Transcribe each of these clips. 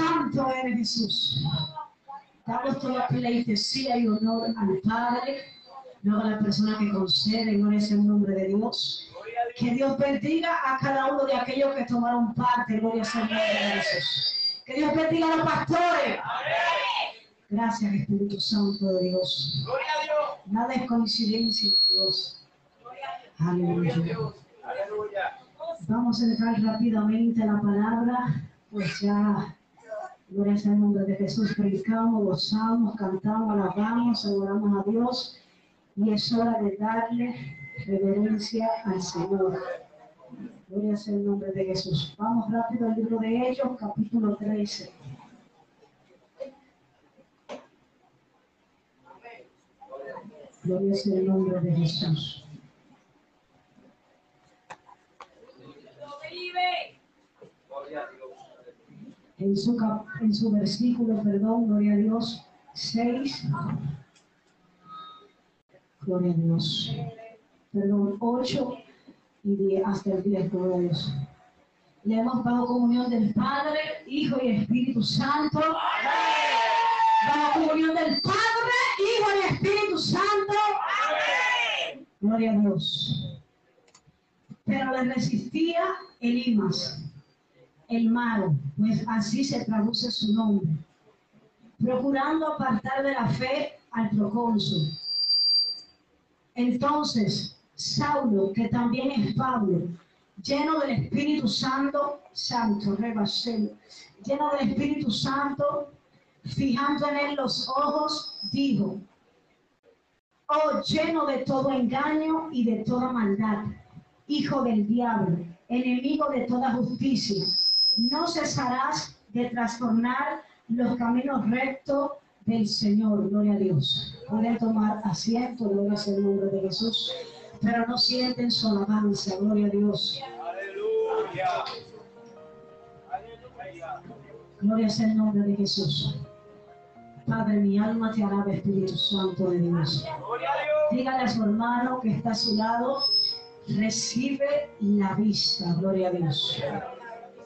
Santo eres Jesús. Damos toda pleitesía y honor al Padre, luego a la persona que concede, gloria es el nombre de Dios. Que Dios bendiga a cada uno de aquellos que tomaron parte, gloria el nombre de Jesús. Que Dios bendiga a los pastores. Gracias, Espíritu Santo de Dios. Nada es coincidencia, Dios. Aleluya. Vamos a entrar rápidamente la palabra, pues ya, gloria el nombre de Jesús, predicamos, gozamos, cantamos, alabamos, adoramos a Dios y es hora de darle reverencia al Señor. Gloria sea el nombre de Jesús. Vamos rápido al libro de Hechos, capítulo 13. Gloria sea el nombre de Jesús. Gloria a Dios. En su, en su versículo, perdón, gloria a Dios, 6, gloria a Dios, perdón, 8 y 10, hasta el 10, gloria a Dios. Le hemos dado comunión del Padre, Hijo y Espíritu Santo. Dado comunión del Padre, Hijo y Espíritu Santo. Gloria a Dios. Pero le resistía Elimas el malo, pues así se traduce su nombre, procurando apartar de la fe al procónsul. Entonces, Saulo, que también es Pablo, lleno del Espíritu Santo, Santo, rebasel, lleno del Espíritu Santo, fijando en él los ojos, dijo, oh lleno de todo engaño y de toda maldad, hijo del diablo, enemigo de toda justicia, no cesarás de trastornar los caminos rectos del Señor. Gloria a Dios. Pueden tomar asiento, gloria sea el nombre de Jesús, pero no sienten su alabanza, gloria a Dios. Aleluya. Gloria sea el nombre de Jesús. Padre, mi alma te alaba, Espíritu Santo de Dios. Dígale a su hermano que está a su lado, recibe la vista, gloria a Dios.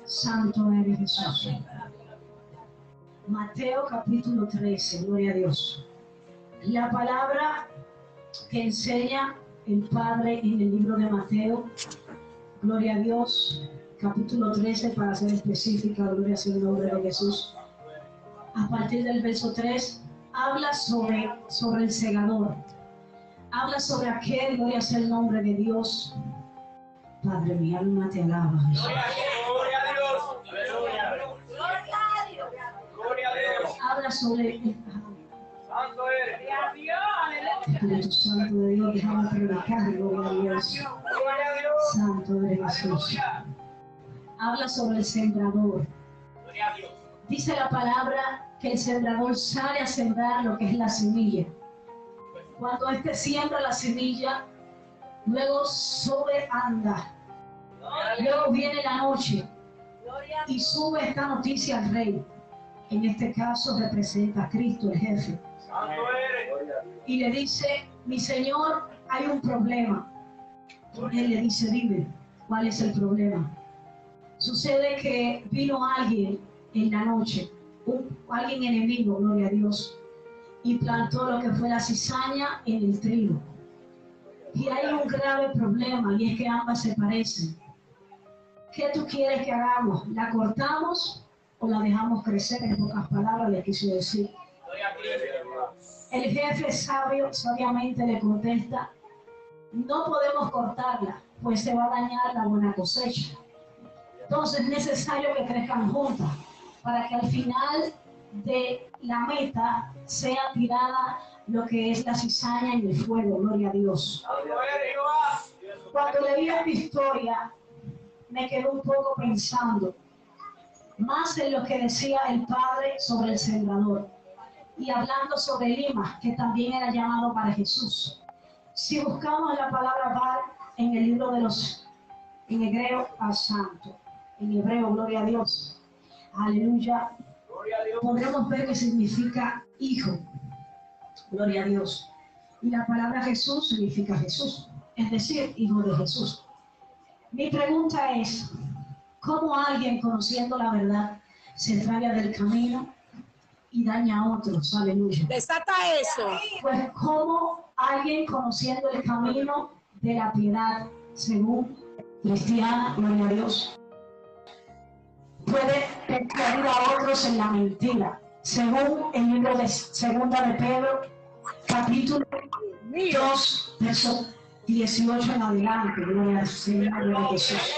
Santo eres Jesús. Mateo capítulo 13, gloria a Dios. La palabra que enseña el Padre en el libro de Mateo, gloria a Dios, capítulo 13 para ser específica, gloria sea el nombre de Jesús. A partir del verso 3, habla sobre, sobre el segador. Habla sobre aquel, gloria sea el nombre de Dios. Padre, mi alma te alaba. Jesús. Gloria a Dios. Aleluya. Gloria a Dios. Habla sobre el Santo eres. Espíritu Santo de Dios, déjame predicar, gloria a Dios. Santo de Jesús. Habla sobre el sembrador. Dice la palabra que el sembrador sale a sembrar lo que es la semilla. Cuando éste siembra la semilla, luego sube, anda. Luego viene la noche y sube esta noticia al rey. En este caso representa a Cristo, el jefe. Y le dice, mi señor, hay un problema. Él le dice, dime, ¿cuál es el problema? Sucede que vino alguien en la noche, un- alguien enemigo, gloria a Dios, y plantó lo que fue la cizaña en el trigo. Y hay un grave problema y es que ambas se parecen. ¿Qué tú quieres que hagamos? ¿La cortamos la dejamos crecer? En pocas palabras le quiso decir. El jefe sabio sabiamente le contesta, no podemos cortarla, pues se va a dañar la buena cosecha. Entonces es necesario que crezcan juntas para que al final de la meta sea tirada lo que es la cizaña en el fuego, gloria a Dios. Cuando leí esta historia, me quedé un poco pensando más en lo que decía el padre sobre el sembrador y hablando sobre Lima, que también era llamado para Jesús. Si buscamos la palabra bar en el libro de los, en hebreo, a santo, en hebreo, gloria a Dios, aleluya, Gloria a Dios. podremos ver que significa hijo. Gloria a Dios. Y la palabra Jesús significa Jesús, es decir, hijo de Jesús. Mi pregunta es, ¿cómo alguien conociendo la verdad se extraña del camino y daña a otros. Aleluya. Desata eso. Pues como alguien conociendo el camino de la piedad, según cristiana, gloria a Dios, puede persuadir a otros en la mentira, según el libro de Segunda de Pedro, capítulo 2, verso 18 en adelante, gloria al Señor, gloria a Jesús.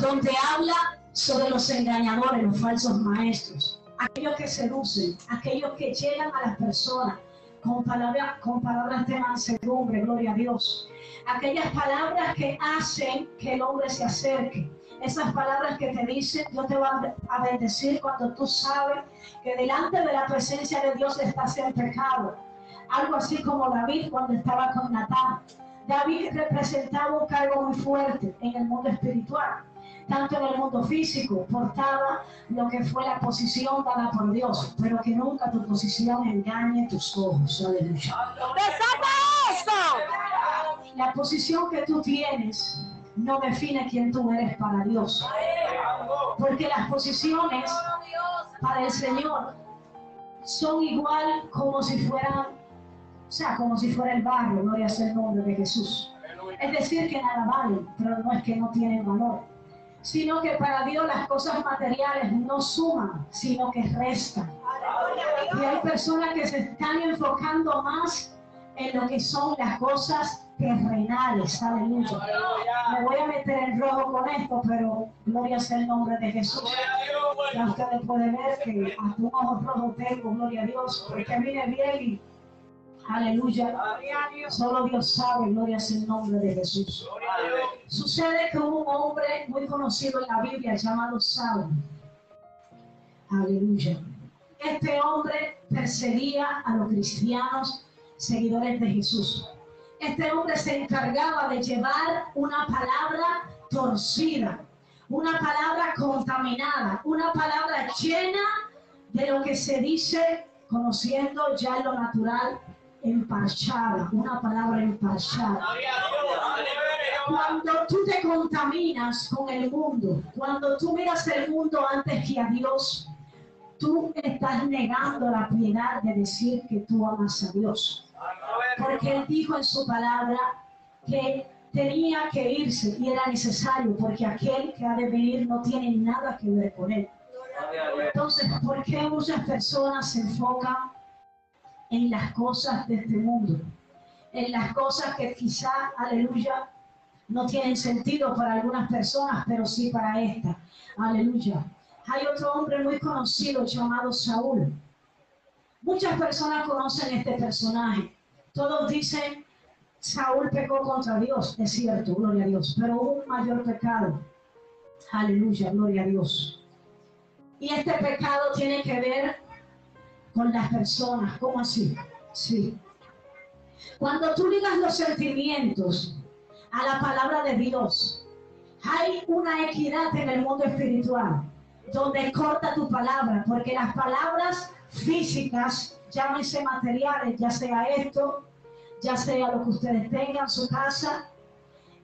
Donde habla sobre los engañadores, los falsos maestros, aquellos que seducen, aquellos que llegan a las personas con palabras, de mansedumbre, gloria a Dios, aquellas palabras que hacen que el hombre se acerque. Esas palabras que te dicen, Dios te va a bendecir cuando tú sabes que delante de la presencia de Dios estás en pecado. Algo así como David cuando estaba con Natán. David representaba un cargo muy fuerte en el mundo espiritual, tanto en el mundo físico, portaba lo que fue la posición dada por Dios, pero que nunca tu posición engañe tus ojos. Aleluya. Desata eso. La posición que tú tienes no define quién tú eres para Dios, porque las posiciones para el Señor son igual como si fueran, o sea, como si fuera el barro, gloria sea el nombre de Jesús. Es decir, que nada valen, pero no es que no tienen valor, sino que para Dios las cosas materiales no suman, sino que restan. Y hay personas que se están enfocando más en lo que son las cosas terrenales, aleluya. Me voy a meter en rojo con esto, pero gloria sea el nombre de Jesús. Ya ustedes pueden ver que hasta un ojo rojo tengo, gloria a Dios, porque viene bien y aleluya. Solo Dios sabe, gloria sea el nombre de Jesús. Sucede que un hombre muy conocido en la Biblia llamado Saulo. Aleluya. Este hombre perseguía a los cristianos seguidores de Jesús. Este hombre se encargaba de llevar una palabra torcida, una palabra contaminada, una palabra llena de lo que se dice, conociendo ya lo natural, emparchada, una palabra emparchada. Cuando tú te contaminas con el mundo, cuando tú miras el mundo antes que a Dios, tú estás negando la piedad de decir que tú amas a Dios. Porque Él dijo en su palabra que tenía que irse y era necesario porque aquel que ha de venir no tiene nada que ver con Él. Entonces, ¿por qué muchas personas se enfocan en las cosas de este mundo? En las cosas que quizá, aleluya, no tienen sentido para algunas personas, pero sí para esta. Aleluya. Hay otro hombre muy conocido llamado Saúl. Muchas personas conocen este personaje. Todos dicen, Saúl pecó contra Dios. Es cierto, gloria a Dios. Pero hubo un mayor pecado. Aleluya, gloria a Dios. Y este pecado tiene que ver con las personas. ¿Cómo así? Sí. Cuando tú ligas los sentimientos a la palabra de Dios, hay una equidad en el mundo espiritual donde corta tu palabra, porque las palabras físicas, llámense materiales, ya sea esto, ya sea lo que ustedes tengan en su casa,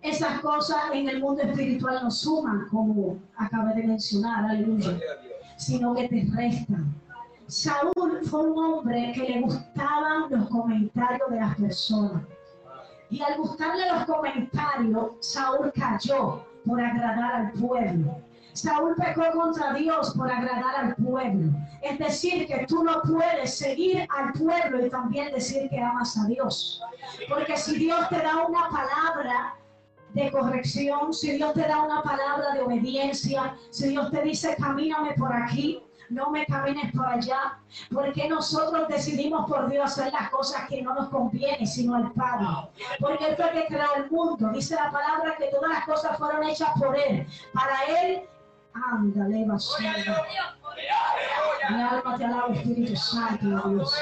esas cosas en el mundo espiritual no suman, como acabé de mencionar, aleluya, sino que te restan. Saúl fue un hombre que le gustaban los comentarios de las personas. Y al gustarle los comentarios, Saúl cayó por agradar al pueblo. Saúl pecó contra Dios por agradar al pueblo. Es decir, que tú no puedes seguir al pueblo y también decir que amas a Dios. Porque si Dios te da una palabra de corrección, si Dios te da una palabra de obediencia, si Dios te dice camíname por aquí, no me camines por allá, porque nosotros decidimos por Dios hacer las cosas que no nos conviene, sino al Padre. Porque Él fue el que creó el mundo. Dice la palabra que todas las cosas fueron hechas por Él. Para Él, ándale, basura. Mi alma te alaba, Espíritu Santo Dios.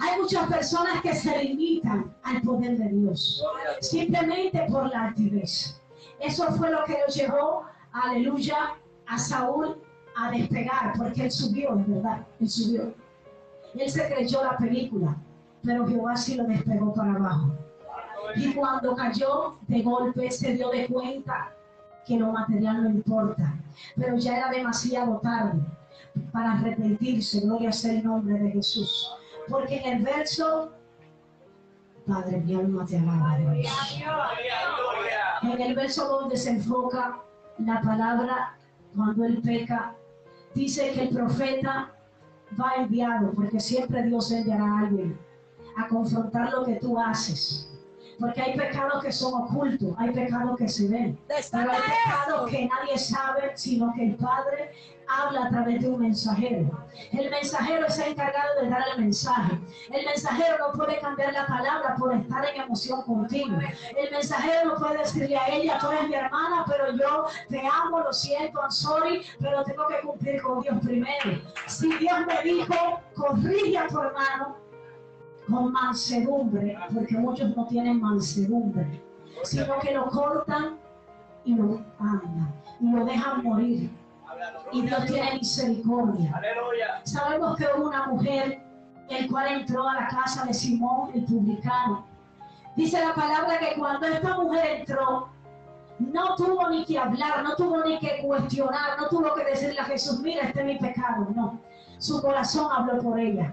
Hay muchas personas que se limitan al poder de Dios, simplemente por la altivez. Eso fue lo que lo llevó, aleluya, a Saúl a despegar, porque él subió, es verdad, él subió. Él se creyó la película, pero Jehová sí lo despegó para abajo. Y cuando cayó, de golpe se dio de cuenta que lo material no importa, pero ya era demasiado tarde para arrepentirse, gloria sea el nombre de Jesús. Porque en el verso, Padre, mi alma te alaba, Dios. En el verso donde se enfoca la palabra cuando él peca, dice que el profeta va enviado, porque siempre Dios enviará a alguien a confrontar lo que tú haces. Porque hay pecados que son ocultos, hay pecados que se ven, pero hay pecados que nadie sabe, sino que el Padre habla a través de un mensajero. El mensajero es el encargado de dar el mensaje. El mensajero no puede cambiar la palabra por estar en emoción contigo. El mensajero no puede decirle a ella, tú eres mi hermana, pero yo te amo, lo siento, I'm sorry, pero tengo que cumplir con Dios primero. Si Dios me dijo, corrige a tu hermano, con mansedumbre, porque muchos no tienen mansedumbre, sino que lo cortan y lo andan y lo dejan morir. Y Dios tiene misericordia. Sabemos que hubo una mujer el cual entró a la casa de Simón el publicano. Dice la palabra que cuando esta mujer entró, no tuvo ni que hablar, no tuvo ni que cuestionar, no tuvo que decirle a Jesús, mira, este es mi pecado. No, su corazón habló por ella.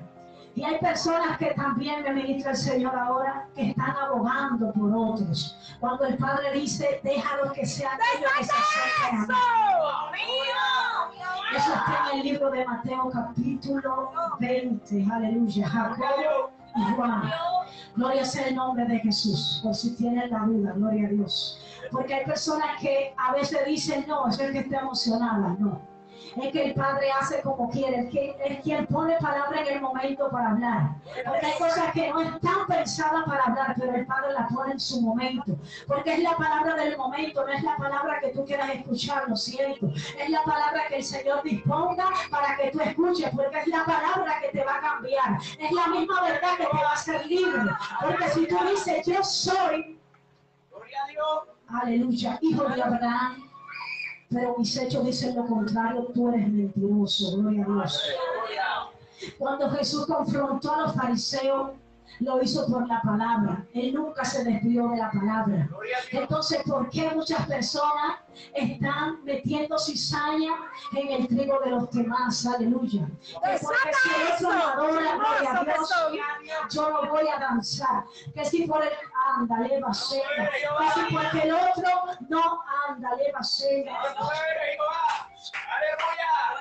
Y hay personas que también me ministra el Señor ahora que están abogando por otros. Cuando el Padre dice, déjalos que sean ellos que se acerquen a mí. Eso está en el libro de Mateo capítulo 20. Aleluya. Jacobo y Juan. Gloria sea el nombre de Jesús. Por si tienen la duda, gloria a Dios. Porque hay personas que a veces dicen, no, es el que está emocionada. No es que el Padre hace como quiere, es, que, es quien pone palabra en el momento para hablar. Porque hay cosas que no están pensadas para hablar, pero el Padre las pone en su momento. Porque es la palabra del momento, no es la palabra que tú quieras escuchar, lo siento. Es la palabra que el Señor disponga para que tú escuches, porque es la palabra que te va a cambiar. Es la misma verdad que te va a hacer libre. Porque si tú dices, yo soy, aleluya, hijo de Abraham, pero mis hechos dicen lo contrario, tú eres mentiroso, gloria a Dios. Cuando Jesús confrontó a los fariseos, lo hizo por la palabra. Él nunca se desvió de la palabra. Entonces, ¿por qué muchas personas están metiendo cizaña en el trigo de los demás? Aleluya. porque si el otro no adora, gloria a Dios, yo no voy a danzar. Que si por el anda, leva Que si porque el otro no anda, leva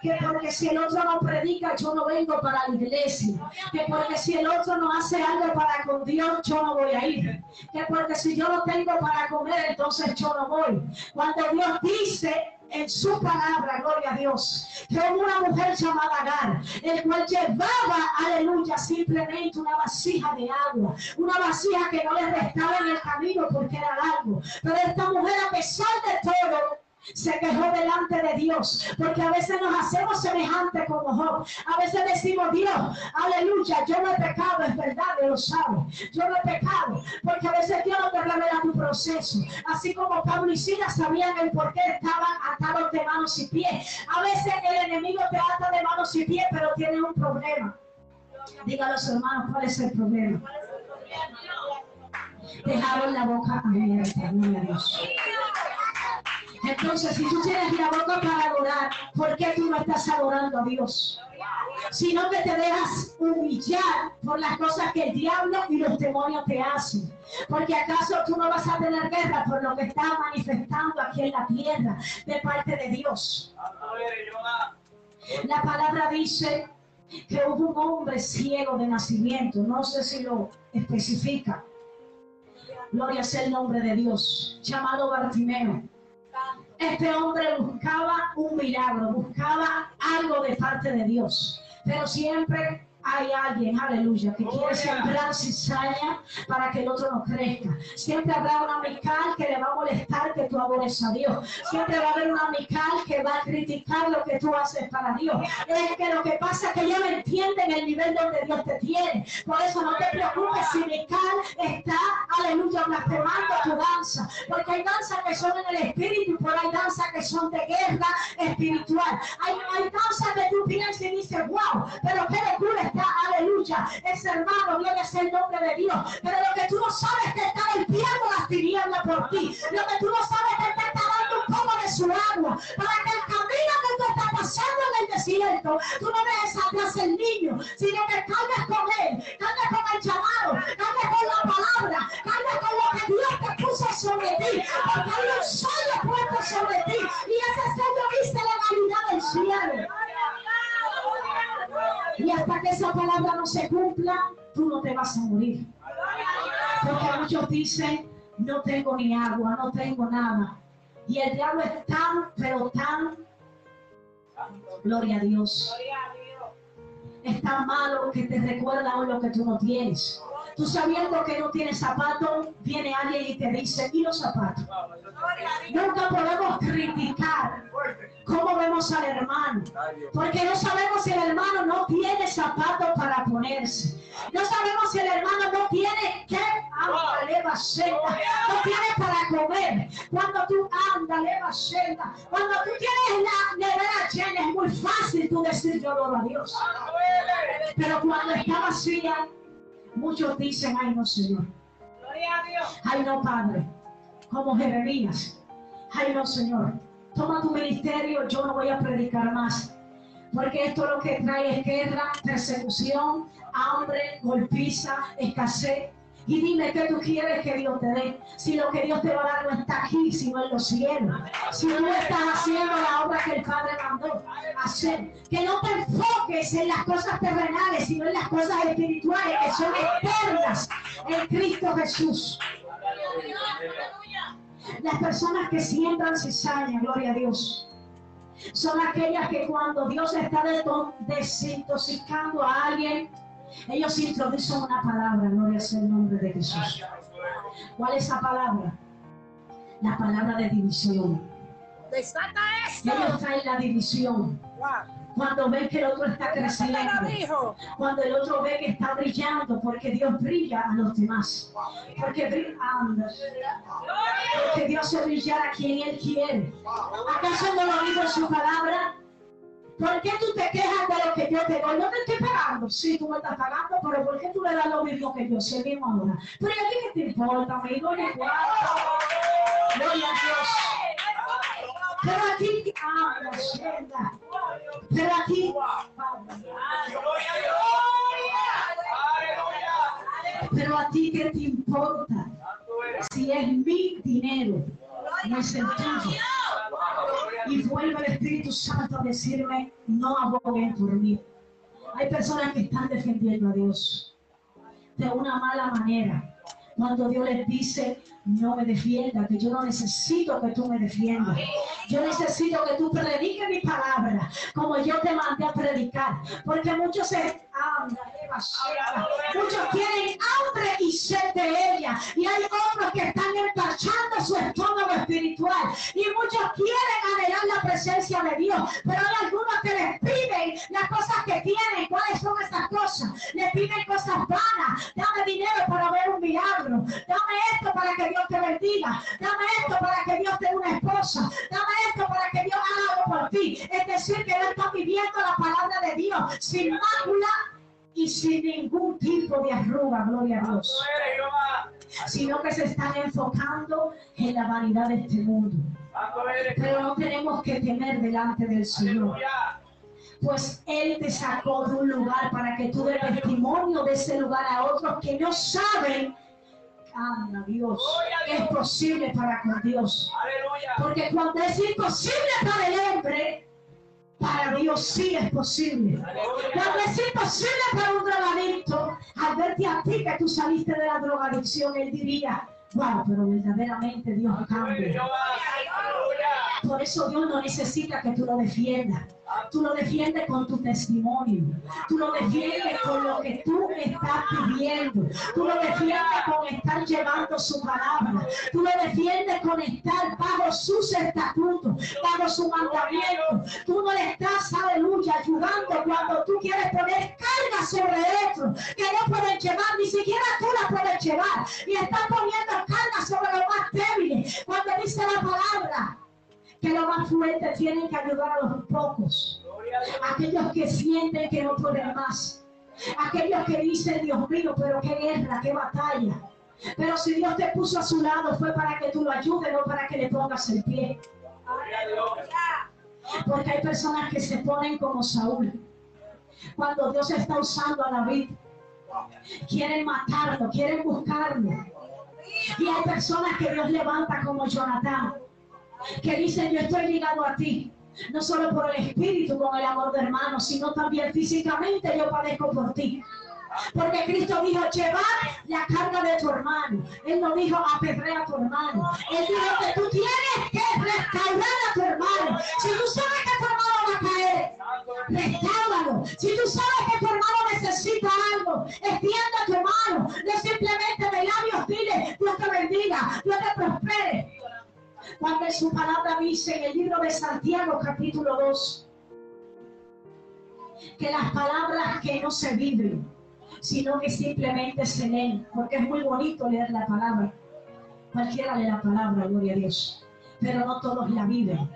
que porque si el otro no predica, yo no vengo para la iglesia. Que porque si el otro no hace algo para con Dios, yo no voy a ir. Que porque si yo no tengo para comer, entonces yo no voy. Cuando Dios dice en su palabra, gloria a Dios, que una mujer llamada Agar, el cual llevaba, aleluya, simplemente una vasija de agua, una vasija que no le restaba en el camino porque era largo. Pero esta mujer, a pesar de todo, se quejó delante de Dios, porque a veces nos hacemos semejantes como Job. A veces decimos, Dios, aleluya, yo no he pecado, es verdad, Dios lo sabe. Yo no he pecado, porque a veces Dios no te revela tu proceso. Así como Pablo y Silas sabían el por qué estaban atados de manos y pies. A veces el enemigo te ata de manos y pies, pero tiene un problema. Diga hermanos, ¿cuál es el problema? Dejaron la boca abierta, gloria a Dios. Entonces, si tú tienes la boca para adorar, ¿por qué tú no estás adorando a Dios? Sino que te dejas humillar por las cosas que el diablo y los demonios te hacen. Porque acaso tú no vas a tener guerra por lo que está manifestando aquí en la tierra de parte de Dios. La palabra dice que hubo un hombre ciego de nacimiento, no sé si lo especifica. Gloria sea el nombre de Dios, llamado Bartimeo. Este hombre buscaba un milagro, buscaba algo de parte de Dios, pero siempre hay alguien, aleluya, que quiere sembrar cizaña para que el otro no crezca. Siempre habrá una amical que le va a molestar que tú adores a Dios. Siempre va a haber una amical que va a criticar lo que tú haces para Dios. Es que lo que pasa es que ellos no entienden el nivel donde Dios te tiene. Por eso no te preocupes si Mical está, aleluya, blasfemando tu danza. Porque hay danzas que son en el espíritu, pero hay danzas que son de guerra espiritual. Hay, hay danzas que tú piensas y dices, wow, pero qué locura aleluya, ese hermano, gloria sea el nombre de Dios. Pero lo que tú no sabes es que está limpiando las tinieblas por ti. Lo que tú no sabes es que te está dando un poco de su agua para que el camino desierto. Tú no dejes atrás el niño, sino que cargas con él, cargas con el llamado, cargas con la palabra, cargas con lo que Dios te puso sobre ti. Porque hay un tú no te vas a morir. Porque muchos dicen, no tengo ni agua, no tengo nada. Y el diablo es tan, pero tan, gloria a Dios, es tan malo que te recuerda aún lo que tú no tienes. Tú sabiendo que no tienes zapatos, viene alguien y te dice, ¿y los zapatos? Nunca podemos criticar cómo vemos al hermano, porque no sabemos si el hermano no tiene zapatos para ponerse. No sabemos si el hermano no tiene que leva senda, no tiene para comer. Cuando tú andas, leva senda, cuando tú tienes la nevera llena, es muy fácil tú decir yo adoro a Dios. Pero cuando está vacía, muchos dicen, ay no Señor, ay no Padre, como Jeremías, ay no Señor, toma tu ministerio, yo no voy a predicar más. Porque esto lo que trae es guerra, persecución, hambre, golpiza, escasez. Y dime qué tú quieres que Dios te dé. Si lo que Dios te va a dar no está aquí, sino en los cielos. Si tú estás haciendo la obra que el Padre mandó hacer. Que no te enfoques en las cosas terrenales, sino en las cosas espirituales que son eternas en Cristo Jesús. Las personas que siembran cizaña, gloria a Dios, son aquellas que cuando Dios está desintoxicando a alguien, ellos introducen una palabra, gloria sea el nombre de Jesús. ¿Cuál es esa palabra? La palabra de división. Ellos traen la división. Cuando ven que el otro está creciendo, cuando el otro ve que está brillando, porque Dios brilla a los demás. Porque, porque Dios se brillar a quien Él quiere. ¿Acaso no lo dijo en su palabra? ¿Por qué tú te quejas de lo que yo te doy? No te estoy pagando. Sí, tú me estás pagando, pero ¿por qué tú le das lo mismo que yo? Sí, mismo ahora. Pero ¿a ti qué te importa, amigo? Gloria a Dios. Pero aquí, ah, la Pero aquí, pero a ti qué te importa si es mi dinero, no es el tuyo. Y vuelve el Espíritu Santo a decirme, no aboguen por mí. Hay personas que están defendiendo a Dios de una mala manera. Cuando Dios les dice, no me defienda, que yo no necesito que tú me defiendas. Yo necesito que tú prediques mi palabra como yo te mandé a predicar. Porque muchos se Muchos tienen hambre y sed de ella. Y hay otros que están empachando su estómago espiritual. Y muchos quieren anhelar la presencia de Dios. Pero hay algunos que les piden las cosas que tienen. ¿Cuáles son esas cosas? Les piden cosas vanas. Dame dinero para ver un milagro. Dame esto para que Dios te bendiga. Dame esto para que Dios te dé una esposa. Dame esto para que Dios haga algo por ti. Es decir, que no están viviendo la palabra de Dios sin mácula y sin ningún tipo de arruga, gloria a Dios. Sino que se están enfocando en la vanidad de este mundo. Pero no tenemos que temer delante del Señor. Pues Él te sacó de un lugar para que tú des testimonio de ese lugar a otros que no saben Anda, Dios. Es posible para con Dios. Porque cuando es imposible para el hombre, para Dios sí es posible. Cuando es imposible para un drogadicto, al verte a ti que tú saliste de la drogadicción, él diría, wow, pero verdaderamente Dios cambia. Por eso Dios no necesita que tú lo defiendas. Tú lo defiendes con tu testimonio. Tú lo defiendes con lo que tú estás pidiendo. Tú lo defiendes con estar llevando su palabra. Tú lo defiendes con estar bajo sus estatutos, bajo su mandamiento. Tú no le estás, aleluya, ayudando cuando tú quieres poner carga sobre otro que no pueden llevar, ni siquiera tú la puedes llevar. Y estás poniendo carga sobre los más débiles. Cuando dice la palabra, que los más fuertes tienen que ayudar a los pocos. Aquellos que sienten que no pueden más. Aquellos que dicen, Dios mío, pero qué guerra, qué batalla. Pero si Dios te puso a su lado fue para que tú lo ayudes, no para que le pongas el pie. Porque hay personas que se ponen como Saúl. Cuando Dios está usando a David, quieren matarlo, quieren buscarlo. Y hay personas que Dios levanta como Jonatán, que dicen, yo estoy ligado a ti, no solo por el espíritu, con el amor de hermano, sino también físicamente yo padezco por ti. Porque Cristo dijo, llevar la carga de tu hermano. Él no dijo, apedrea a tu hermano. Él dijo que tú tienes que restaurar a tu hermano. Si tú sabes que tu hermano va a caer, restauralo. Si tú sabes que tu hermano necesita algo, extiende a tu hermano. No simplemente de labios dile, Dios te bendiga, Dios te prospere. En su palabra dice en el libro de Santiago capítulo 2, que las palabras que no se viven, sino que simplemente se leen, porque es muy bonito leer la palabra. Cualquiera lee la palabra, gloria a Dios, pero no todos la viven.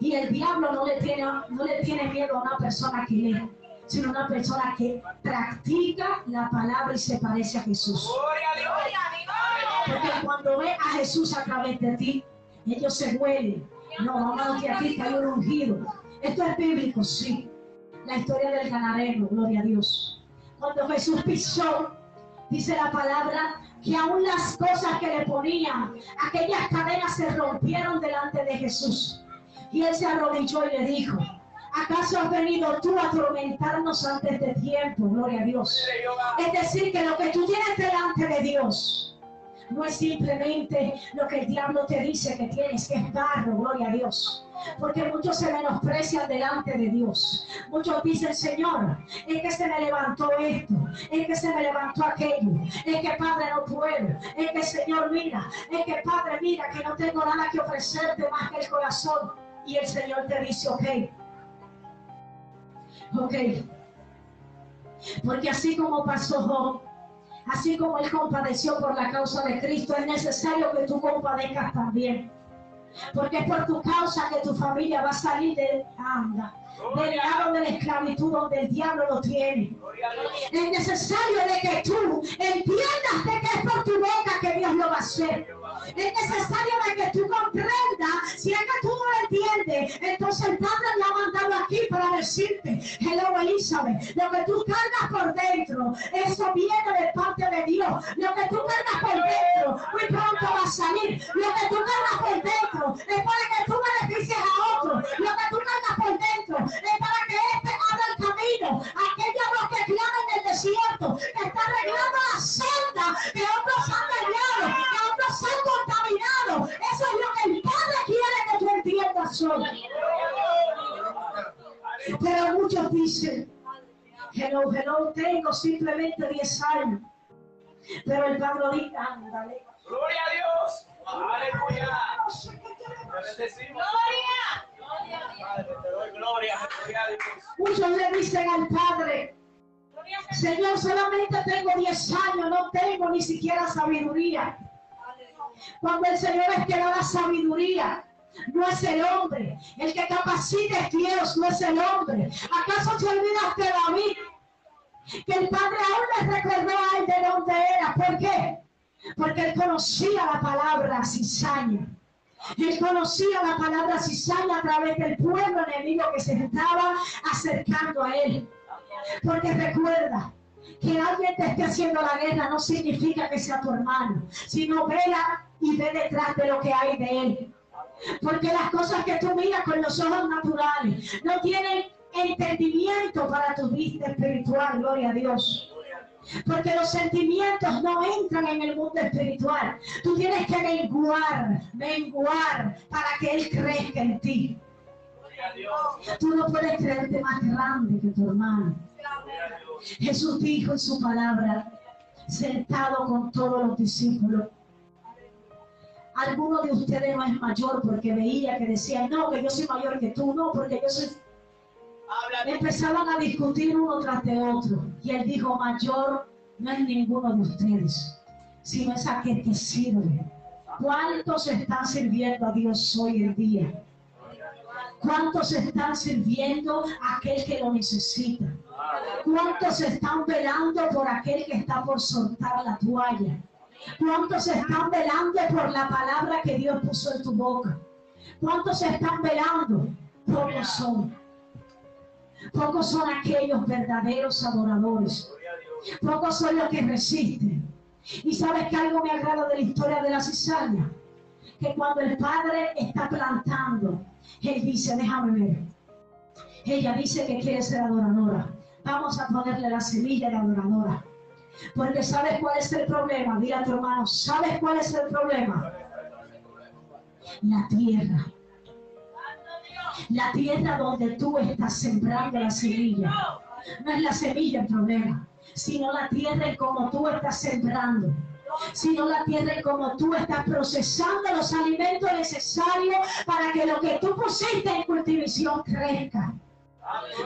Y el diablo no le tiene, no le tiene miedo a una persona que lee, sino a una persona que practica la palabra y se parece a Jesús. Porque cuando ve a Jesús a través de ti, ellos se huelen. No, vamos que aquí hay un ungido. Esto es bíblico, sí. La historia del ganadero, gloria a Dios. Cuando Jesús pisó, dice la palabra, que aún las cosas que le ponían, aquellas cadenas se rompieron delante de Jesús. Y él se arrodilló y le dijo, ¿acaso has venido tú a atormentarnos antes de tiempo? Gloria a Dios. Es decir, que lo que tú tienes delante de Dios no es simplemente lo que el diablo te dice que tienes, que es barro, gloria a Dios. Porque muchos se menosprecian delante de Dios. Muchos dicen, Señor, es que se me levantó esto, es que se me levantó aquello, es que Padre no puedo, es que Señor mira, es que Padre mira que no tengo nada que ofrecerte más que el corazón. Y el Señor te dice, ok, ok. Porque así como pasó Así como Él compadeció por la causa de Cristo, es necesario que tú compadezcas también. Porque es por tu causa que tu familia va a salir de anda, del lado de la esclavitud donde el diablo lo tiene. Es necesario de que tú entiendas de que es por tu boca que Dios lo va a hacer. Es necesario de que tú comprendas, si es que tú entiendes, entonces el Padre me ha mandado aquí para decirte, hello Elizabeth, lo que tú cargas por dentro, eso viene de parte de Dios. Lo que tú cargas por dentro, muy pronto va a salir. Lo que tú cargas por dentro es para que tú beneficies a otro. Lo que tú cargas por dentro es para que este abra el camino. Aquellos los que claman en el desierto, que está arreglando la senda que otros han dañado, que otros han contaminado. Eso es lo que el Padre quiere que tú hoy. Pero muchos dicen, hello, hello, tengo simplemente 10 años. Pero el Pablo dice, ándale. Gloria a Dios. Aleluya. Gloria. Gloria. Muchos le dicen al Padre, Señor, solamente tengo 10 años, no tengo ni siquiera sabiduría. Cuando el Señor es que da la sabiduría, no es el hombre. El que capacita es Dios, no es el hombre. ¿Acaso te olvidaste de David? Que el Padre aún le recordó a él de dónde era. ¿Por qué? Porque él conocía la palabra cizaña. Él conocía la palabra cizaña a través del pueblo enemigo que se estaba acercando a él. Porque recuerda, que alguien te esté haciendo la guerra no significa que sea tu hermano, sino vela y ve detrás de lo que hay de él. Porque las cosas que tú miras con los ojos naturales no tienen entendimiento para tu vista espiritual, gloria a Dios. Porque los sentimientos no entran en el mundo espiritual. Tú tienes que menguar, menguar para que Él crezca en ti. Tú no puedes creerte más grande que tu hermano. Jesús dijo en su palabra, sentado con todos los discípulos, alguno de ustedes no es mayor porque veía que decía, no, que yo soy mayor que tú, no, porque yo soy... Empezaban a discutir uno tras de otro. Y él dijo, mayor no es ninguno de ustedes, sino es aquel que sirve. ¿Cuántos están sirviendo a Dios hoy en día? ¿Cuántos están sirviendo a aquel que lo necesita? ¿Cuántos están velando por aquel que está por soltar la toalla? ¿Cuántos están velando por la palabra que Dios puso en tu boca? ¿Cuántos están velando Pocos son. Pocos son aquellos verdaderos adoradores. Pocos son los que resisten. Y sabes que algo me agrada de la historia de la cizaña. Que cuando el padre está plantando, él dice, déjame ver. Ella dice que quiere ser adoradora. Vamos a ponerle la semilla de adoradora. Porque sabes cuál es el problema. Dile a tu hermano, ¿sabes cuál es el problema? La tierra. La tierra donde tú estás sembrando la semilla. No es la semilla el problema, sino la tierra en como tú estás sembrando. Sino la tierra como tú estás procesando los alimentos necesarios para que lo que tú pusiste en cultivación crezca.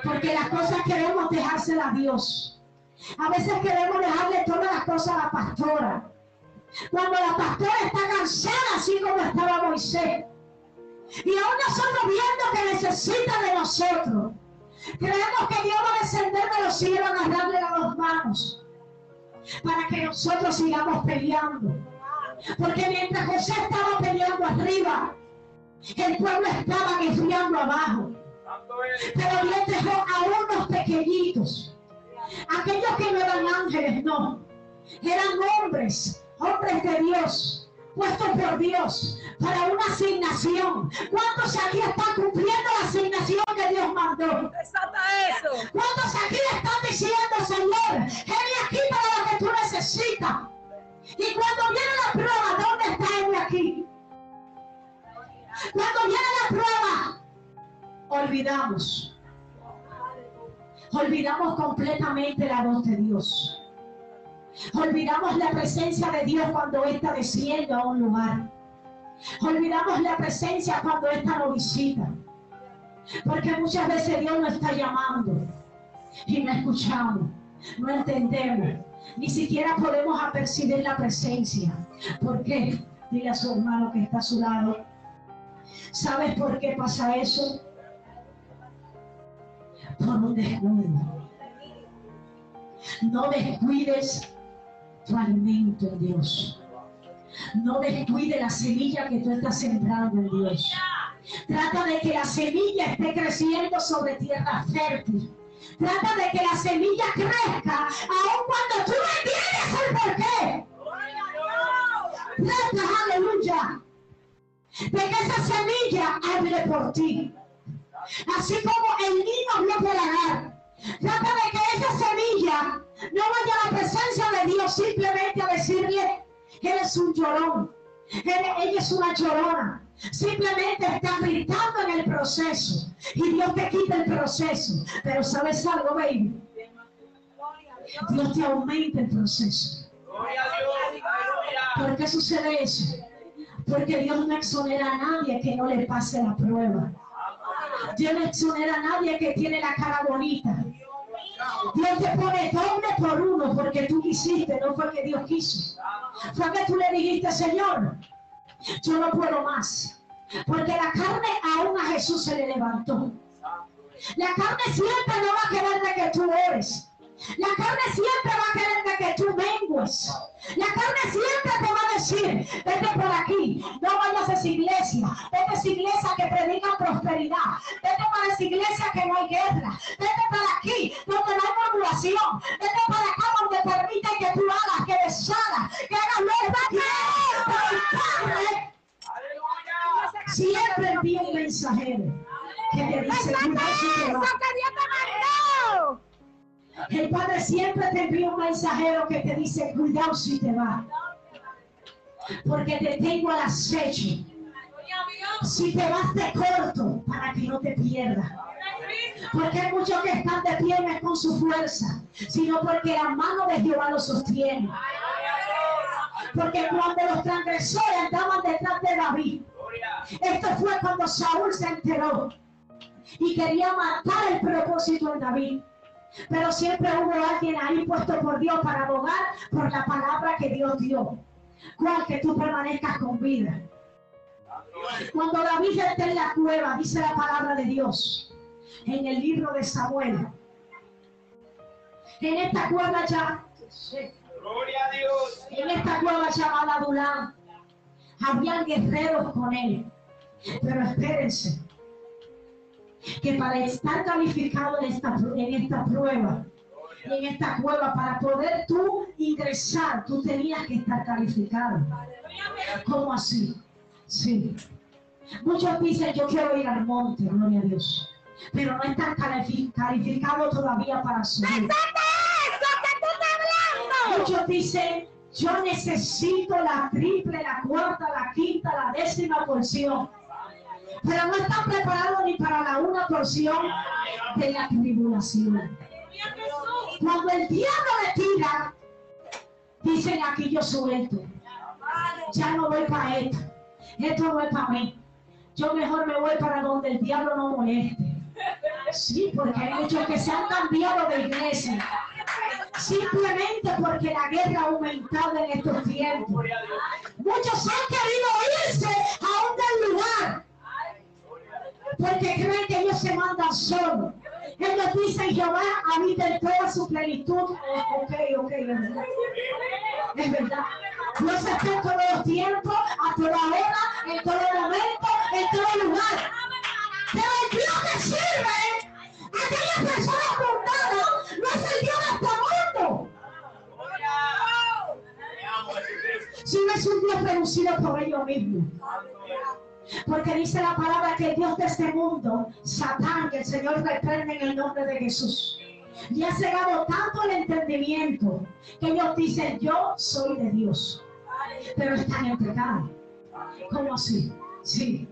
Porque las cosas queremos dejárselas a Dios. A veces queremos dejarle todas las cosas a la pastora. Cuando la pastora está cansada, así como estaba Moisés. Y aún nosotros viendo que necesita de nosotros. Creemos que Dios va a descender de los cielos a agarrarle las manos. Para que nosotros sigamos peleando. Porque mientras José estaba peleando arriba, el pueblo estaba guerreando abajo. Pero Dios dejó a unos pequeñitos. Aquellos que no eran ángeles, no. Eran hombres, hombres de Dios, puestos por Dios para una asignación. ¿Cuántos aquí están cumpliendo la asignación que Dios mandó? Desata eso. ¿Cuántos aquí están diciendo, Señor, heme aquí para lo que tú necesitas? Y cuando viene la prueba, ¿dónde está heme aquí? Cuando viene la prueba, olvidamos. Olvidamos completamente la voz de Dios. Olvidamos la presencia de Dios cuando ésta desciende a un lugar. Olvidamos la presencia cuando ésta nos visita. Porque muchas veces Dios nos está llamando y no escuchamos, no entendemos, ni siquiera podemos apercibir la presencia. ¿Por qué? Dile a su hermano que está a su lado. ¿Sabes por qué pasa eso? Por un descuido. No descuides tu alimento en Dios. No descuide la semilla que tú estás sembrando en Dios. Trata de que la semilla esté creciendo sobre tierra fértil. Trata de que la semilla crezca, aun cuando tú no entiendes el porqué. Trata, aleluya, de que esa semilla hable por ti. Así como el niño vio por agar. Trata de que esa semilla no vaya a la presencia de Dios simplemente a decirle que eres un llorón. Ella es una llorona. Simplemente está gritando en el proceso. Y Dios te quita el proceso. Pero ¿sabes algo, baby? Dios te aumenta el proceso. ¿Por qué sucede eso? Porque Dios no exonera a nadie que no le pase la prueba. Dios no exonera a nadie que tiene la cara bonita. Dios te pone doble por uno porque tú quisiste, no fue que Dios quiso. Fue que tú le dijiste, Señor, yo no puedo más. Porque la carne aún a Jesús se le levantó. La carne siempre no va a querer de que tú ores. La carne siempre va a querer que tú mengues. La carne siempre te va a decir, vete por aquí, no vayas a esa iglesia, vete a esa iglesia que predica prosperidad, vete para esa iglesia que no hay guerra, vete para aquí donde no hay murmuración, vete para acá donde permite que tú hagas, que deshagas, que hagas Padre Aleluya. siempre envía un mensajero que le dice, El Padre siempre te envía un mensajero que te dice, cuidado si te vas. Porque te tengo al acecho. Si te vas te corto para que no te pierdas. Porque hay muchos que están de pie no es con su fuerza, sino porque la mano de Jehová los sostiene. Porque cuando los transgresores andaban detrás de David, esto fue cuando Saúl se enteró y quería matar el propósito de David. Pero siempre hubo alguien ahí puesto por Dios para abogar por la palabra que Dios dio. Cual que tú permanezcas con vida. Cuando David está en la cueva, dice la palabra de Dios en el libro de Samuel. En esta cueva ya, Gloria a Dios. en esta cueva llamada Adulán, habían guerreros con él. Pero espérense. Que para estar calificado en esta, en esta prueba, en esta cueva, para poder tú ingresar, tú tenías que estar calificado. ¿Cómo así? Sí. Muchos dicen, yo quiero ir al monte, gloria a Dios. Pero no están califi- calificados todavía para subir. Muchos dicen, yo necesito la triple, la cuarta, la quinta, la décima porción. Pero no están preparados ni para la una porción de la tribulación. Cuando el diablo le tira, dicen aquí yo suelto. Ya no voy para esto. Esto no es para mí. Yo mejor me voy para donde el diablo no moleste. Sí, porque hay muchos que se han cambiado de iglesia. Simplemente porque la guerra ha aumentado en estos tiempos. Muchos han querido irse a un lugar. Porque creen que ellos se mandan solos. Ellos dicen Jehová habita en toda su plenitud. Ok, ok, es verdad. Es verdad. Dios está en todos los tiempos, a toda hora, en todo momento, en todo lugar. Pero el Dios que sirve, aquellas personas fundadas, no es el Dios de este mundo. sino es un Dios reducido por ellos mismos. Porque dice la palabra que el Dios de este mundo, Satán, que el Señor reprende en el nombre de Jesús. Y ha cegado tanto el entendimiento que ellos dicen, yo soy de Dios. Pero están en. ¿Cómo así? Sí.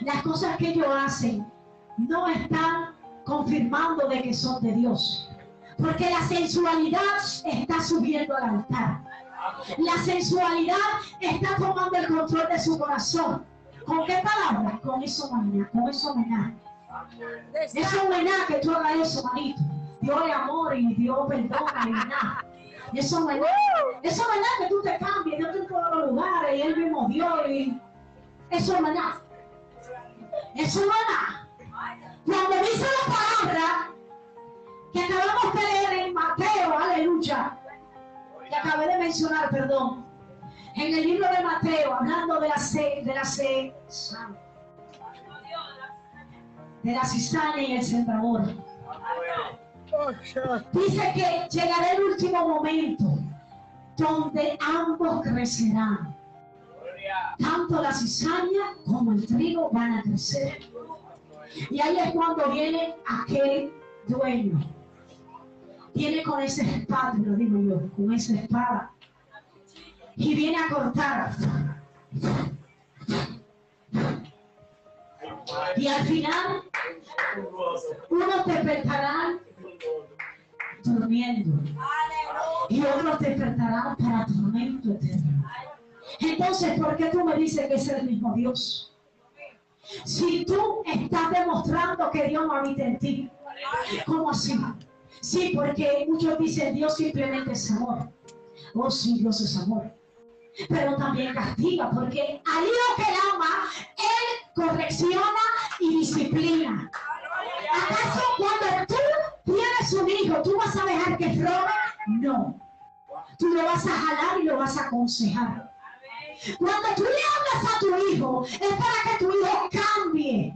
Las cosas que ellos hacen no están confirmando de que son de Dios. Porque la sensualidad está subiendo al altar. La sensualidad está tomando el control de su corazón. ¿Con qué palabra? Con eso homenaje, con eso homenaje. Ese homenaje que tú hagas eso, manito. Dios es amor y Dios perdona y nada. Eso homenaje, eso homenaje que tú te cambies, yo te en todos los lugares y él mismo Dios y eso homenaje. Eso homenaje. Cuando dice la palabra que acabamos de leer en Mateo, aleluya, que acabé de mencionar, perdón, en el libro de Mateo, hablando de la ce- de la ce- de la cizaña y el sembrador. Dice que llegará el último momento donde ambos crecerán. Tanto la cizaña como el trigo van a crecer. Y ahí es cuando viene aquel dueño. Viene con esa espada, lo digo yo, con esa espada. Y viene a cortar. Y al final, unos despertarán durmiendo. Y otros despertarán para tormento eterno. Entonces, ¿por qué tú me dices que es el mismo Dios? Si tú estás demostrando que Dios no habita en ti, ¿cómo así? Sí, porque muchos dicen Dios simplemente es amor. Oh, sí, Dios es amor. Pero también castiga, porque al hijo que él ama, él correcciona y disciplina. ¿Acaso cuando tú tienes un hijo, tú vas a dejar que robe? No. Tú lo vas a jalar y lo vas a aconsejar. Cuando tú le hablas a tu hijo, es para que tu hijo cambie.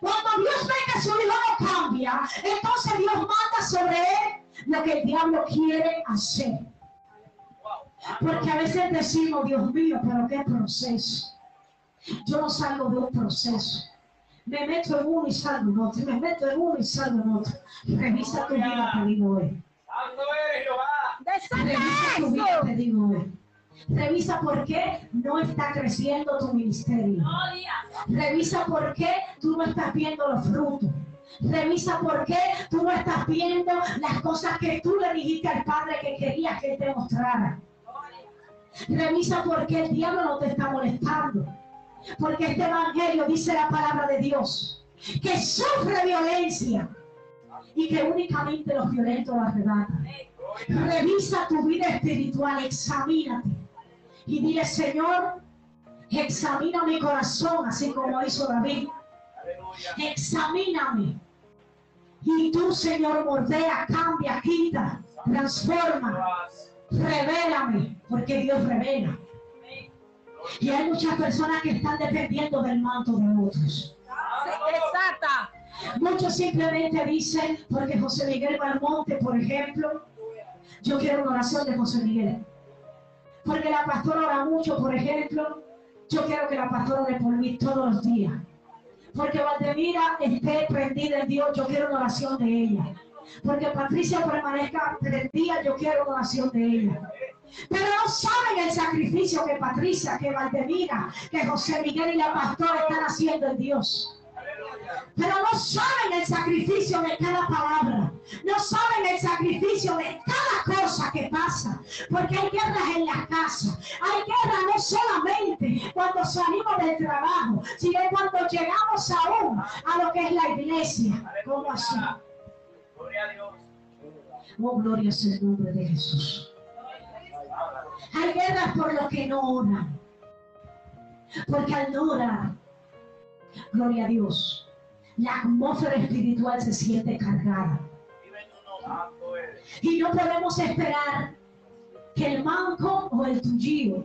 Cuando Dios ve que su hijo no cambia, entonces Dios manda sobre él lo que el diablo quiere hacer. Porque a veces decimos, Dios mío, pero qué proceso. Yo no salgo de un proceso. Me meto en uno y salgo en otro. Me meto en uno y salgo en otro. Revisa tu vida, te digo hoy. Santo es Jehová. Revisa tu vida, ¡Desate te digo hoy. Revisa por qué no está creciendo tu ministerio. Revisa por qué tú no estás viendo los frutos. Revisa por qué tú no estás viendo las cosas que tú le dijiste al Padre que querías que te mostrara. Revisa por qué el diablo no te está molestando. Porque este evangelio dice la palabra de Dios que sufre violencia y que únicamente los violentos lo arrebatan. Revisa tu vida espiritual, examínate y dile, Señor, examina mi corazón, así como hizo David. Examíname. Y tú, Señor, mordea, cambia, quita, transforma, revélame, porque Dios revela. Y hay muchas personas que están dependiendo del manto de otros. Exacta. Muchos simplemente dicen, porque José Miguel Valmonte, por ejemplo, yo quiero una oración de José Miguel. Porque la pastora ora mucho, por ejemplo, yo quiero que la pastora ore por mí todos los días. Porque Valdemira esté prendida en Dios, yo quiero una oración de ella. Porque Patricia permanezca prendida, yo quiero una oración de ella. Pero no saben el sacrificio que Patricia, que Valdemira, que José Miguel y la pastora están haciendo en Dios. Pero no saben el sacrificio de cada palabra. No saben el sacrificio de cada cosa que pasa. Porque hay guerras en las casas. Hay guerras no solamente cuando salimos del trabajo, sino cuando llegamos aún a lo que es la iglesia. ¿Cómo así? Gloria a Dios. Oh, gloria sea el nombre de Jesús. Hay guerras por los que no oran. Porque al no orar, gloria a Dios, la atmósfera espiritual se siente cargada. Y no podemos esperar que el manco o el tuyo,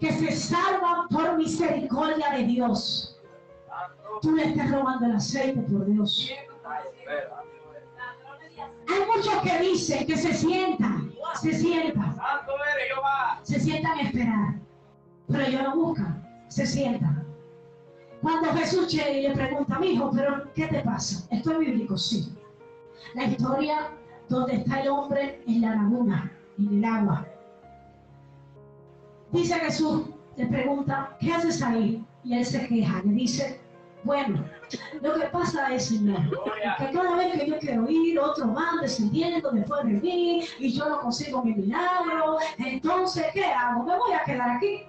que se salvan por misericordia de Dios, tú le estés robando el aceite por Dios. Hay muchos que dicen que se sientan, se sientan, se sientan a esperar, pero ellos no buscan, se sientan. Cuando Jesús llega y le pregunta, mi hijo, pero ¿qué te pasa? Esto es bíblico, sí. La historia donde está el hombre en la laguna, en el agua. Dice Jesús, le pregunta, ¿qué haces ahí? Y él se queja, le dice, bueno, lo que pasa es, Señor, que cada vez que yo quiero ir, otro va descendiendo después de mí y yo no consigo mi milagro, entonces, ¿qué hago? Me voy a quedar aquí.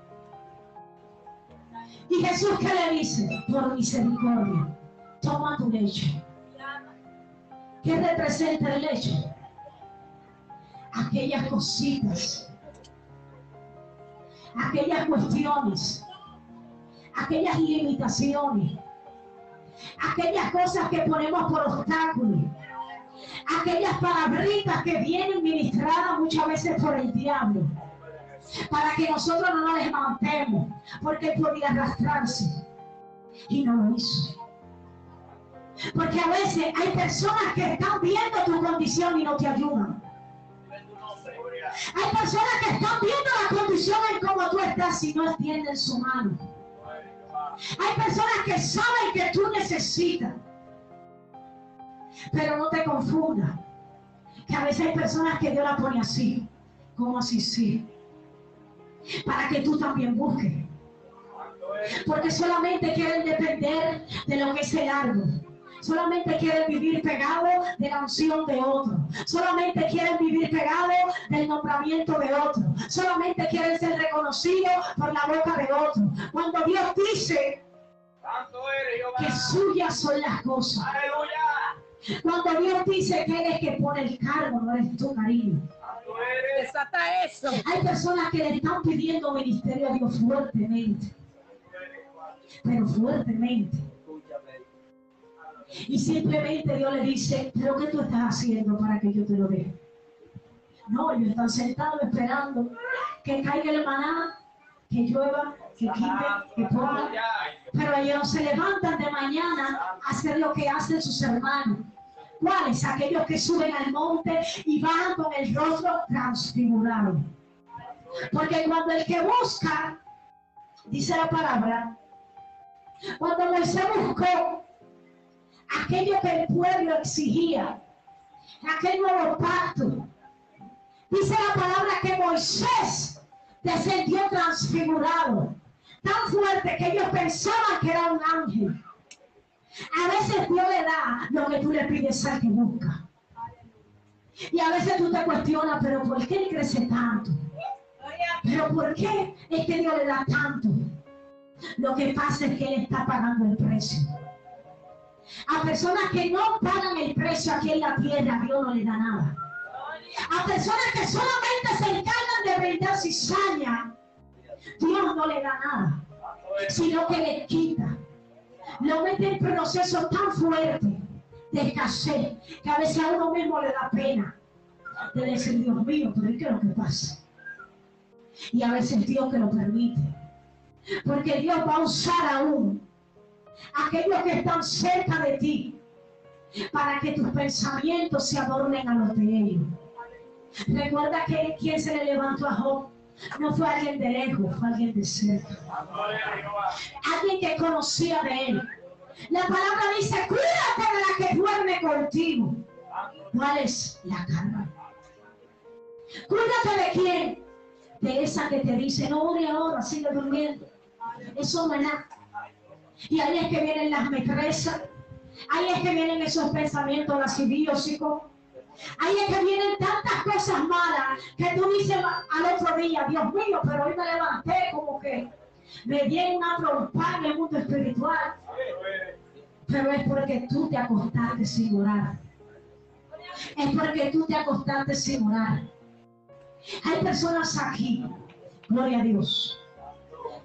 Y Jesús, ¿qué le dice? Por misericordia, toma tu lecho. ¿Qué representa el lecho? Aquellas cositas, aquellas cuestiones, aquellas limitaciones, aquellas cosas que ponemos por obstáculos, aquellas palabritas que vienen ministradas muchas veces por el diablo, para que nosotros no nos levantemos, porque él podía arrastrarse y no lo hizo. Porque a veces hay personas que están viendo tu condición y no te ayudan. Hay personas que están viendo la condición en cómo tú estás y no extienden su mano. Hay personas que saben que tú necesitas. Pero no te confundas. Que a veces hay personas que Dios la pone así. Como así, sí. Para que tú también busques. Eres. Porque solamente quieren depender de lo que es el árbol. Solamente quieren vivir pegado de la unción de otro. Solamente quieren vivir pegado del nombramiento de otro. Solamente quieren ser reconocidos por la boca de otro. Cuando Dios dice eres que suyas son las cosas. Cuando Dios dice que Él es que pone el cargo, no eres tú, cariño. Desata eso. Hay personas que le están pidiendo ministerio a Dios fuertemente, pero fuertemente. Y simplemente Dios le dice, pero ¿qué tú estás haciendo para que yo te lo dé? No, ellos están sentados esperando que caiga el maná, que llueva, que quite, que ponga. Pero ellos se levantan de mañana a hacer lo que hacen sus hermanos. ¿Cuáles? Aquellos que suben al monte y bajan con el rostro transfigurado. Porque cuando el que busca, dice la palabra, cuando Moisés buscó aquello que el pueblo exigía, aquel nuevo pacto, dice la palabra que Moisés descendió transfigurado, tan fuerte que ellos pensaban que era un ángel. A veces Dios le da lo que tú le pides al que busca. Y a veces tú te cuestionas, pero ¿por qué crece tanto? Pero ¿por qué es que Dios le da tanto? Lo que pasa es que Él está pagando el precio. A personas que no pagan el precio aquí en la tierra, Dios no le da nada. A personas que solamente se encargan de brindar cizaña, Dios no le da nada, sino que le quita. Lo mete en proceso tan fuerte de escasez que a veces a uno mismo le da pena de decir, Dios mío, pero ¿qué es lo que pasa? Y a veces Dios que lo permite. Porque Dios va a usar aún aquellos que están cerca de ti, para que tus pensamientos se adornen a los de ellos. Recuerda que quien se le levantó a Job no fue alguien de lejos, fue alguien de cerca. Alguien que conocía de él. La palabra dice, cuídate de la que duerme contigo. ¿Cuál es la carne? Cuídate de quién? De esa que te dice, no ore ahora, sigue durmiendo. Eso no es. Y ahí es que vienen las metresas. Ahí es que vienen esos pensamientos lasciviosos. Ahí es que vienen tantas cosas malas que tú dices al otro día, Dios mío, pero hoy me levanté como que me di una trompa en el mundo espiritual. Pero es porque tú te acostaste sin orar. Es porque tú te acostaste sin orar. Hay personas aquí, gloria a Dios,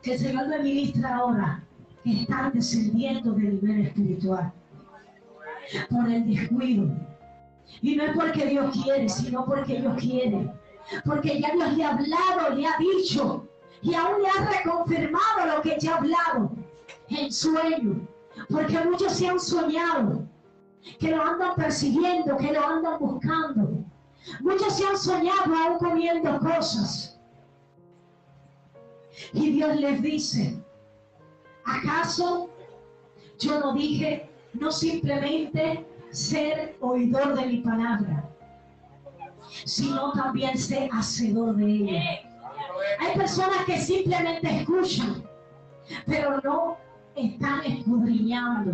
que el Señor me ministra ahora, que están descendiendo del nivel espiritual por el descuido. Y no es porque Dios quiere, sino porque Dios quiere. Porque ya Dios le ha hablado, le ha dicho, y aún le ha reconfirmado lo que ya ha hablado en sueño. Porque muchos se han soñado, que lo andan persiguiendo, que lo andan buscando. Muchos se han soñado aún comiendo cosas. Y Dios les dice, ¿acaso yo no dije no simplemente ser oidor de mi palabra, sino también ser hacedor de ella? Hay personas que simplemente escuchan, pero no están escudriñando.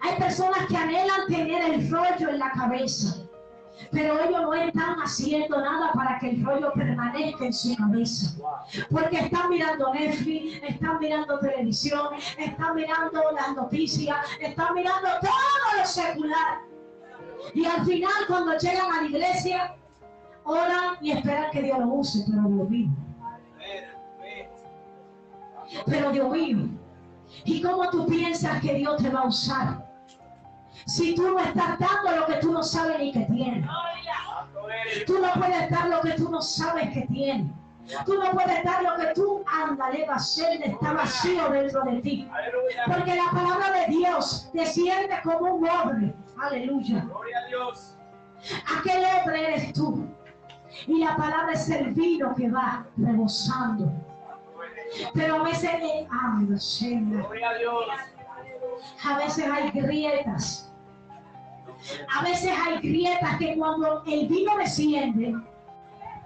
Hay personas que anhelan tener el rollo en la cabeza, pero ellos no están haciendo nada para que el rollo permanezca en su cabeza. Porque están mirando Netflix, están mirando televisión, están mirando las noticias, están mirando todo lo secular. Y al final cuando llegan a la iglesia, oran y esperan que Dios lo use, pero Dios mío. Pero Dios mío, ¿y cómo tú piensas que Dios te va a usar? Si tú no estás dando lo que tú no sabes ni que tienes. Tú no puedes dar lo que tú no sabes que tienes. Tú no puedes dar lo que tú, ándale, va a ser, está vacío dentro de ti. Porque la palabra de Dios desciende como un hombre. Aleluya. Gloria a Dios. Aquel hombre eres tú. Y la palabra es el vino que va rebosando. Pero a veces, ay, Gloria a Dios. a veces hay grietas. A veces hay grietas que cuando el vino desciende,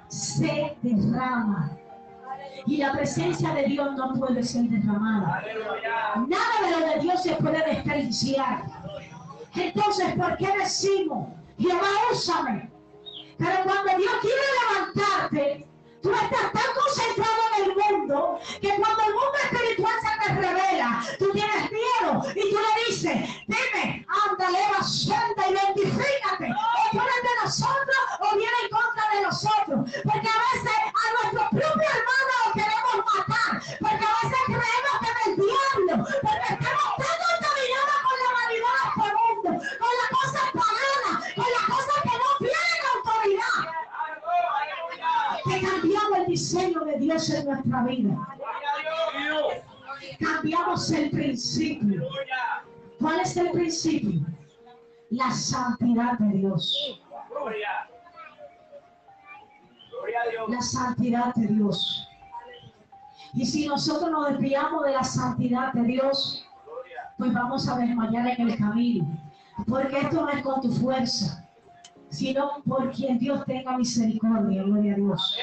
se derrama. Y la presencia de Dios no puede ser derramada. Nada de lo de Dios se puede desperdiciar. Entonces, ¿por qué decimos, Jehová, úsame? Pero cuando Dios quiere levantarte, tú estás tan concentrado en el mundo que cuando el mundo espiritual se te revela, tú tienes miedo y tú le dices, dime, ándale, santa, identifícate. O tú eres de nosotros o viene en contra de nosotros. Porque a veces a nuestro propio hermano lo queremos matar. Porque a veces creemos que es el diablo. Porque estamos tan contaminados con la vanidad de este mundo, con las cosas paganas, con las cosas que no tienen autoridad que cambiamos el diseño de Dios en nuestra vida. ¿Cuál es el principio? La santidad de Dios. Gloria. Gloria a Dios. La santidad de Dios. Y si nosotros nos desviamos de la santidad de Dios, pues vamos a desmayar en el camino. Porque esto no es con tu fuerza, sino por quien Dios tenga misericordia. Gloria a Dios.